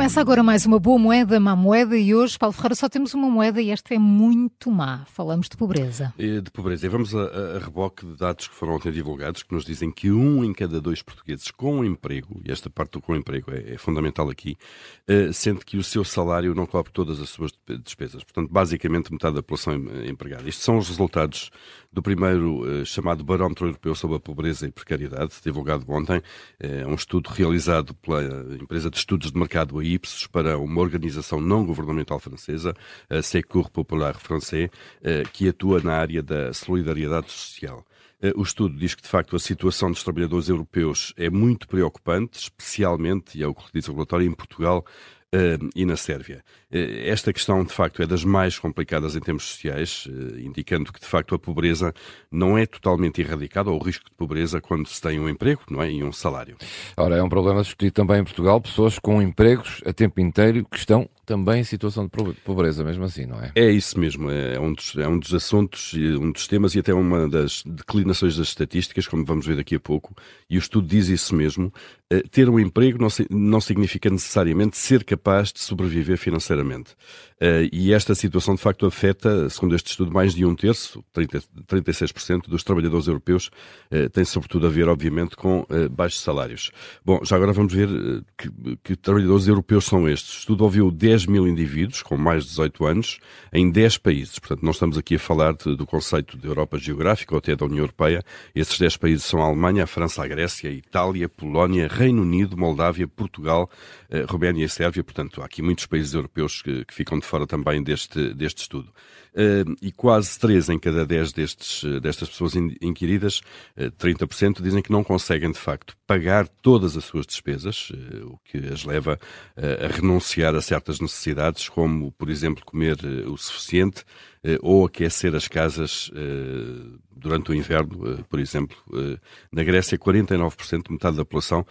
Começa agora mais uma boa moeda, má moeda, e hoje, Paulo Ferreira, só temos uma moeda e esta é muito má. Falamos de pobreza. De pobreza. E vamos a, a, reboque de dados que foram ontem divulgados, que nos dizem que um em cada dois portugueses com emprego, e esta parte do com emprego é, é fundamental aqui, uh, sente que o seu salário não cobre todas as suas despesas. Portanto, basicamente metade da população empregada. Estes são os resultados do primeiro uh, chamado Barómetro Europeu sobre a Pobreza e Precariedade, divulgado ontem. É um estudo realizado pela empresa de estudos de mercado a Ipsos para uma organização não governamental francesa, a Secours Popular Français, eh, que atua na área da solidariedade social. Eh, o estudo diz que, de facto, a situação dos trabalhadores europeus é muito preocupante, especialmente, e é o que diz o relatório, em Portugal, e na Sérvia. Uh, esta questão, de facto, é das mais complicadas em termos sociais, uh, indicando que, de facto, a pobreza não é totalmente erradicada, ou o risco de pobreza, quando se tem um emprego não é? e um salário. Ora, é um problema discutido também em Portugal, pessoas com empregos a tempo inteiro que estão também em situação de pobreza, mesmo assim, não é? É isso mesmo, é um dos, é um dos assuntos, um dos temas e até uma das declinações das estatísticas, como vamos ver daqui a pouco, e o estudo diz isso mesmo. Ter um emprego não, não significa necessariamente ser capaz de sobreviver financeiramente. Uh, e esta situação, de facto, afeta, segundo este estudo, mais de um terço, 30, 36% dos trabalhadores europeus, uh, tem sobretudo a ver, obviamente, com baixos salários. Bom, já agora vamos ver que, que, trabalhadores europeus são estes. O estudo ouviu 10 mil indivíduos com mais de 18 anos em 10 países. Portanto, não estamos aqui a falar de, do conceito de Europa geográfica ou até da União Europeia. Esses 10 países são a Alemanha, a França, a Grécia, a Itália, a Polónia, Reino Unido, Moldávia, Portugal, Roménia e Sérvia. Portanto, há aqui muitos países europeus que, que ficam de fora também deste, deste estudo. Uh, e quase 3 em cada 10 destes, destas pessoas inquiridas, uh, eh, 30%, dizem que não conseguem, de facto, pagar todas as suas despesas, uh, o que as leva a renunciar a certas necessidades, como, por exemplo, comer o suficiente ou aquecer as casas durante o inverno, por exemplo. Na Grécia, 49%, metade da população,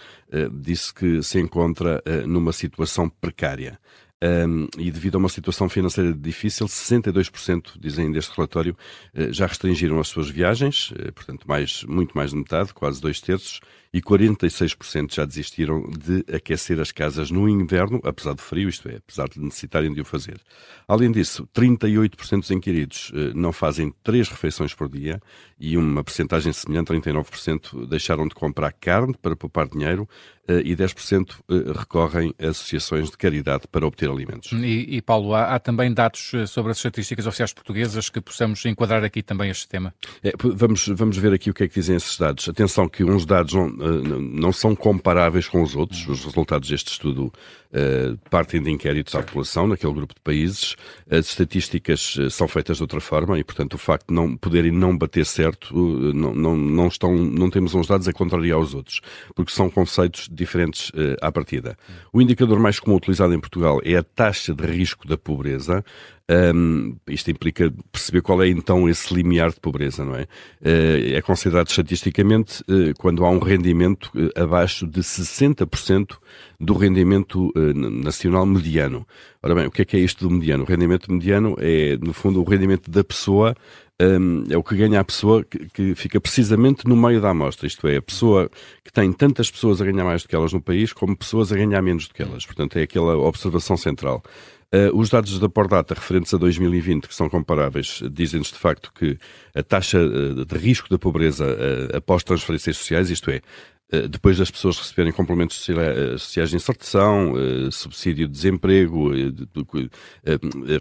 disse que se encontra numa situação precária. Um, e devido a uma situação financeira difícil, 62%, dizem deste relatório, eh, já restringiram as suas viagens, eh, portanto, mais, muito mais de metade, quase dois terços, e 46% já desistiram de aquecer as casas no inverno, apesar do frio, isto é, apesar de necessitarem de o fazer. Além disso, 38% dos inquiridos eh, não fazem três refeições por dia e uma percentagem semelhante, 39%, deixaram de comprar carne para poupar dinheiro e 10% eh, recorrem a associações de caridade para obter alimentos. E, e Paulo, há, há, também dados sobre as estatísticas oficiais portuguesas que possamos enquadrar aqui também este tema? É, vamos, vamos ver aqui o que é que dizem esses dados. Atenção que uns dados não, não são comparáveis com os outros. Os resultados deste estudo uh, partem de inquéritos à população naquele grupo de países. As estatísticas uh, são feitas de outra forma e, portanto, o facto de não poderem não bater certo, uh, não, não, não, estão, não temos uns dados a contrariar os outros, porque são conceitos diferentes à partida. O indicador mais comum utilizado em Portugal é a taxa de risco da pobreza. Um, isto implica perceber qual é então esse limiar de pobreza, não é? Uh, é considerado estatisticamente uh, quando há um rendimento uh, abaixo de 60% do rendimento nacional mediano. Ora bem, o que é que é isto do mediano? O rendimento mediano é, no fundo, o rendimento da pessoa um, é o que ganha a pessoa que, que, fica precisamente no meio da amostra, isto é, a pessoa que tem tantas pessoas a ganhar mais do que elas no país, como pessoas a ganhar menos do que elas. Portanto, é aquela observação central. Uh, os dados da Pordata referentes a 2020, que são comparáveis, dizem-nos de facto que a taxa uh, de risco da pobreza uh, após transferências sociais, isto é, depois das pessoas receberem complementos sociais de inserção, subsídio de desemprego,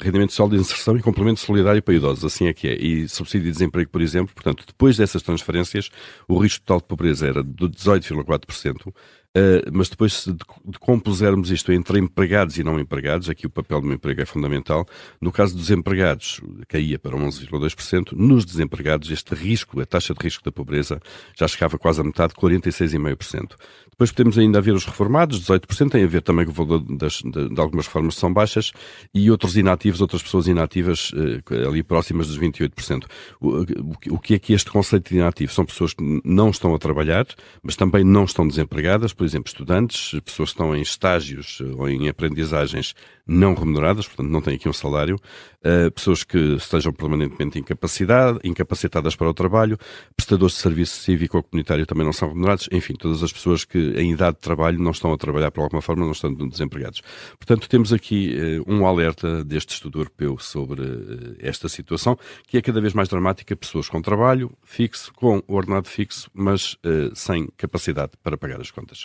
rendimento social de inserção e complemento solidário para idosos, assim é que é. E subsídio de desemprego, por exemplo, portanto, depois dessas transferências, o risco total de pobreza era de 18,4%, Uh, mas depois, se decompusermos isto entre empregados e não empregados, aqui o papel do emprego é fundamental. No caso dos empregados, caía para 11,2%. Nos desempregados, este risco, a taxa de risco da pobreza, já chegava quase a metade, 46,5%. Depois podemos ainda ver os reformados, 18%, tem a ver também com o valor das, de, de, algumas reformas que são baixas, e outros inativos, outras pessoas inativas, uh, ali próximas dos 28%. O, o, o que é que este conceito de inativo? São pessoas que não estão a trabalhar, mas também não estão desempregadas, por exemplo, estudantes, pessoas que estão em estágios ou em aprendizagens não remuneradas, portanto não têm aqui um salário, uh, pessoas que estejam permanentemente incapacitadas para o trabalho, prestadores de serviço cívico ou comunitário também não são remunerados, enfim, todas as pessoas que em idade de trabalho não estão a trabalhar por alguma forma, não estão desempregados. Portanto, temos aqui uh, um alerta deste estudo europeu sobre esta situação, que é cada vez mais dramática, pessoas com trabalho fixo, com ordenado fixo, mas sem capacidade para pagar as contas.